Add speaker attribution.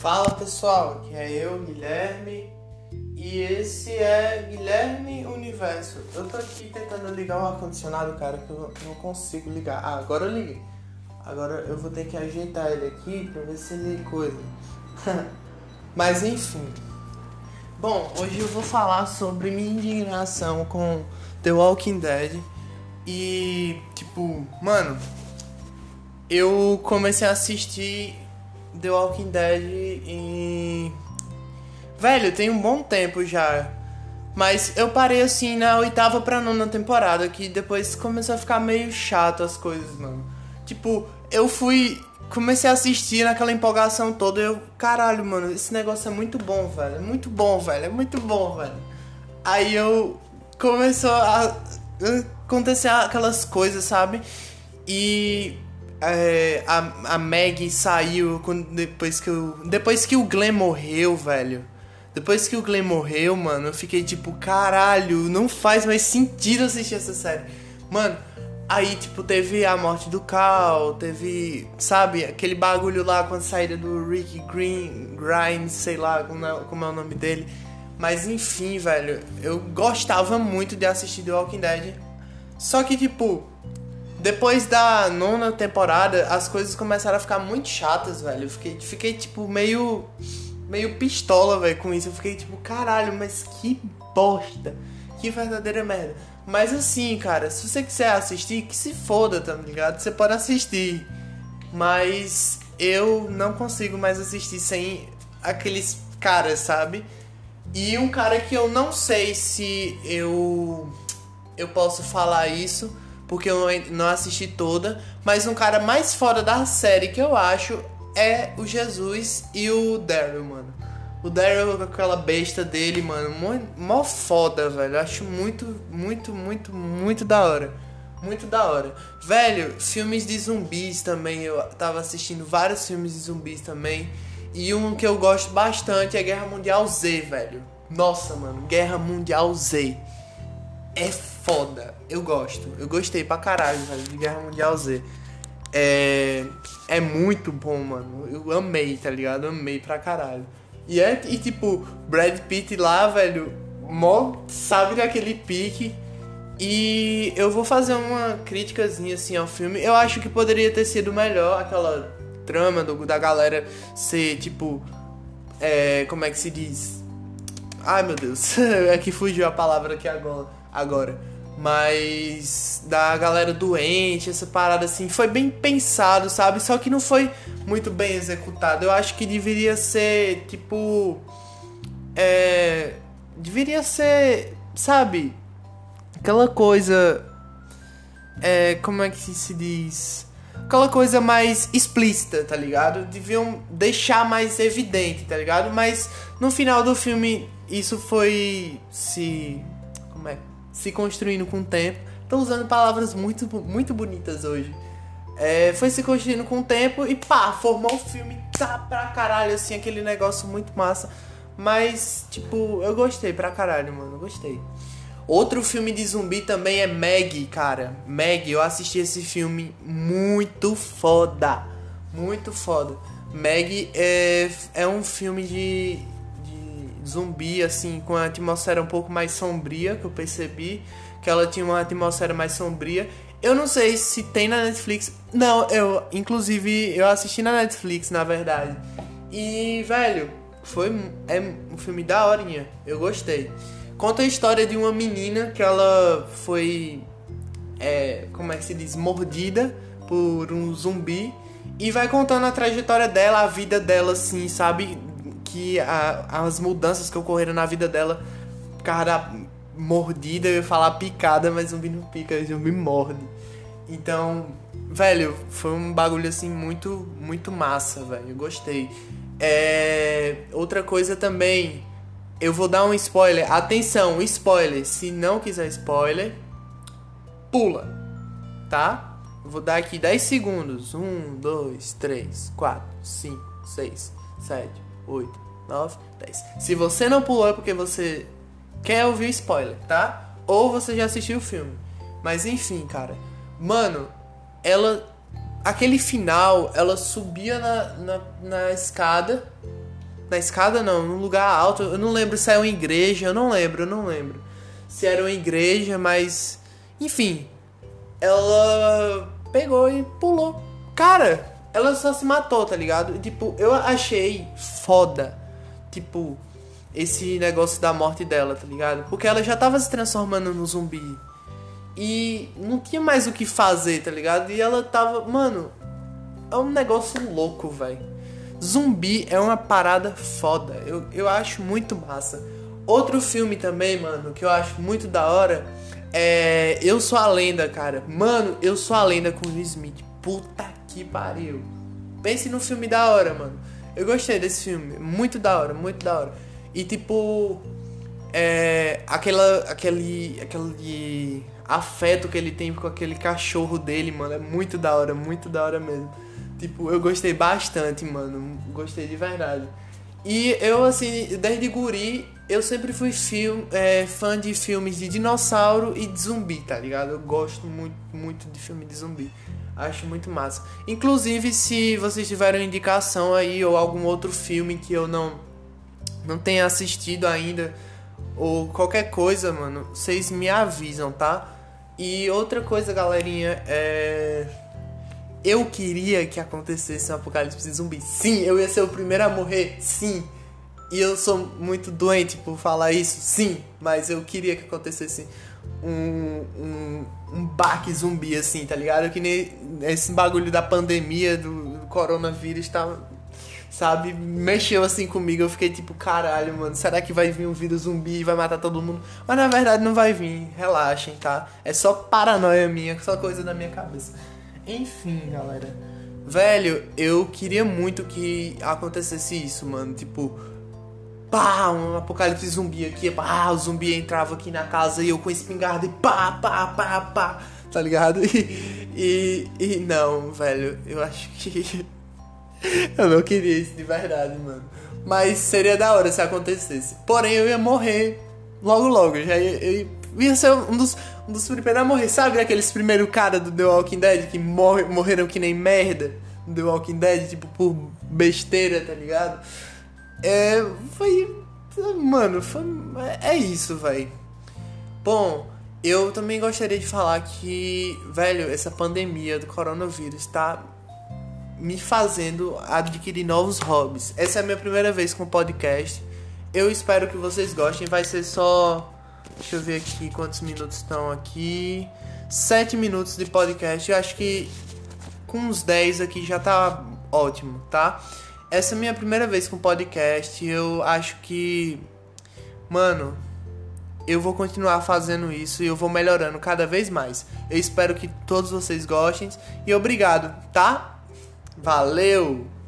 Speaker 1: Fala pessoal, aqui é eu, Guilherme, e esse é Guilherme Universo. Eu tô aqui tentando ligar o ar-condicionado, cara, que eu não consigo ligar. Ah, agora eu liguei. Agora eu vou ter que ajeitar ele aqui pra ver se ele coisa. Mas enfim. Bom, hoje eu vou falar sobre minha indignação com The Walking Dead. E, tipo, mano, eu comecei a assistir The Walking Dead e. Velho, tem um bom tempo já. Mas eu parei assim na oitava pra nona temporada, que depois começou a ficar meio chato as coisas, mano. Tipo, eu fui. Comecei a assistir naquela empolgação toda. Eu, caralho, mano, esse negócio é muito bom, velho. É muito bom, velho. É muito bom, velho. Aí eu. Começou a acontecer aquelas coisas, sabe? E é, a, a Maggie saiu quando, depois que o. Depois que o Glenn morreu, velho. Depois que o Glenn morreu, mano, eu fiquei tipo, caralho, não faz mais sentido assistir essa série. Mano, aí, tipo, teve a morte do Cal, teve, sabe, aquele bagulho lá com a saída do Rick Green, Grimes, sei lá como é, como é o nome dele. Mas enfim, velho, eu gostava muito de assistir The Walking Dead. Só que, tipo, depois da nona temporada, as coisas começaram a ficar muito chatas, velho. Eu fiquei, fiquei tipo, meio. meio pistola, velho, com isso. Eu fiquei tipo, caralho, mas que bosta. Que verdadeira merda. Mas assim, cara, se você quiser assistir, que se foda, tá ligado? Você pode assistir. Mas eu não consigo mais assistir sem aqueles caras, sabe? E um cara que eu não sei se eu eu posso falar isso porque eu não assisti toda, mas um cara mais foda da série que eu acho é o Jesus e o Daryl, mano. O Daryl com aquela besta dele, mano, mó foda, velho. Eu acho muito, muito, muito, muito da hora. Muito da hora. Velho, filmes de zumbis também. Eu tava assistindo vários filmes de zumbis também. E um que eu gosto bastante é Guerra Mundial Z, velho. Nossa, mano, Guerra Mundial Z. É foda. Eu gosto. Eu gostei pra caralho, velho, de Guerra Mundial Z. É. É muito bom, mano. Eu amei, tá ligado? Amei pra caralho. E é, e tipo, Brad Pitt lá, velho, mó sabe daquele pique. E eu vou fazer uma criticazinha assim ao filme. Eu acho que poderia ter sido melhor aquela trama do, da galera ser tipo. É, como é que se diz? Ai meu Deus, é que fugiu a palavra aqui agora. Agora mas da galera doente, essa parada assim, foi bem pensado, sabe? Só que não foi muito bem executado. Eu acho que deveria ser, tipo. É. Deveria ser, sabe? Aquela coisa. É. Como é que se diz? Aquela coisa mais explícita, tá ligado? Deviam deixar mais evidente, tá ligado? Mas no final do filme isso foi se. Como é? Se construindo com o tempo. Tô usando palavras muito, muito bonitas hoje. É, foi se construindo com o tempo e pá, formou um filme tá pra caralho, assim, aquele negócio muito massa. Mas, tipo, eu gostei pra caralho, mano, gostei. Outro filme de zumbi também é Meg, cara. Meg, eu assisti esse filme muito foda. Muito foda. Meg é, é um filme de, zumbi, assim, com a atmosfera um pouco mais sombria, que eu percebi. Que ela tinha uma atmosfera mais sombria. Eu não sei se tem na Netflix. Não, eu, inclusive, eu assisti na Netflix, na verdade. E, velho, foi é um filme da horinha. Eu gostei. Conta a história de uma menina que ela foi. É, como é que se diz? Mordida por um zumbi. E vai contando a trajetória dela, a vida dela, assim, sabe? Que a, as mudanças que ocorreram na vida dela, cara mordida, eu ia falar picada, mas zumbi não pica, zumbi morde. Então, velho, foi um bagulho assim muito, muito massa, velho. Eu gostei. É... Outra coisa também, eu vou dar um spoiler. Atenção, spoiler. Se não quiser spoiler, pula, tá? Eu vou dar aqui 10 segundos. 1, 2, 3, 4, 5, 6, 7, 8, 9, 10. Se você não pulou é porque você quer ouvir spoiler, tá? Ou você já assistiu o filme. Mas enfim, cara. Mano, ela. Aquele final, ela subia na, na, na escada Na escada não, num lugar alto. Eu não lembro se era uma igreja, eu não lembro, eu não lembro. Se era uma igreja, mas. Enfim. Ela pegou e pulou. Cara, ela só se matou, tá ligado? Tipo, eu achei foda. Tipo, esse negócio da morte dela, tá ligado? Porque ela já tava se transformando no zumbi. E não tinha mais o que fazer, tá ligado? E ela tava. Mano, é um negócio louco, velho. Zumbi é uma parada foda. Eu, eu acho muito massa. Outro filme também, mano, que eu acho muito da hora é. Eu Sou a Lenda, cara. Mano, Eu Sou a Lenda com Will Smith. Puta que pariu. Pense no filme da hora, mano. Eu gostei desse filme. Muito da hora, muito da hora. E tipo. É. Aquela. Aquele. Aquele afeto que ele tem com aquele cachorro dele, mano. É muito da hora, muito da hora mesmo. Tipo, eu gostei bastante, mano. Gostei de verdade. E eu, assim, desde guri, eu sempre fui film, é, fã de filmes de dinossauro e de zumbi, tá ligado? Eu gosto muito, muito de filme de zumbi. Acho muito massa. Inclusive, se vocês tiverem indicação aí ou algum outro filme que eu não, não tenha assistido ainda, ou qualquer coisa, mano, vocês me avisam, tá? E outra coisa, galerinha, é. Eu queria que acontecesse um apocalipse zumbi. Sim, eu ia ser o primeiro a morrer. Sim. E eu sou muito doente por falar isso. Sim. Mas eu queria que acontecesse um, um, um baque zumbi, assim, tá ligado? Que nem esse bagulho da pandemia, do, do coronavírus, tá sabe? Mexeu assim comigo. Eu fiquei tipo, caralho, mano, será que vai vir um vírus zumbi e vai matar todo mundo? Mas na verdade não vai vir, relaxem, tá? É só paranoia minha, só coisa da minha cabeça. Enfim, galera. Velho, eu queria muito que acontecesse isso, mano. Tipo, pá, um apocalipse zumbi aqui, pá, o zumbi entrava aqui na casa e eu com espingarda e pá, pá, pá, pá, tá ligado? E, e, e não, velho, eu acho que eu não queria isso de verdade, mano. Mas seria da hora se acontecesse. Porém, eu ia morrer logo, logo. Já ia, eu ia ser um dos, um dos primeiros a morrer. Sabe aqueles primeiros caras do The Walking Dead que morre, morreram que nem merda no The Walking Dead, tipo, por besteira, tá ligado? É. Foi. Mano, foi, é isso, velho. Bom, eu também gostaria de falar que, velho, essa pandemia do coronavírus tá me fazendo adquirir novos hobbies. Essa é a minha primeira vez com podcast. Eu espero que vocês gostem. Vai ser só. Deixa eu ver aqui quantos minutos estão aqui. 7 minutos de podcast. Eu acho que com uns 10 aqui já tá ótimo, tá? Essa é minha primeira vez com podcast. Eu acho que. Mano, eu vou continuar fazendo isso e eu vou melhorando cada vez mais. Eu espero que todos vocês gostem e obrigado, tá? Valeu!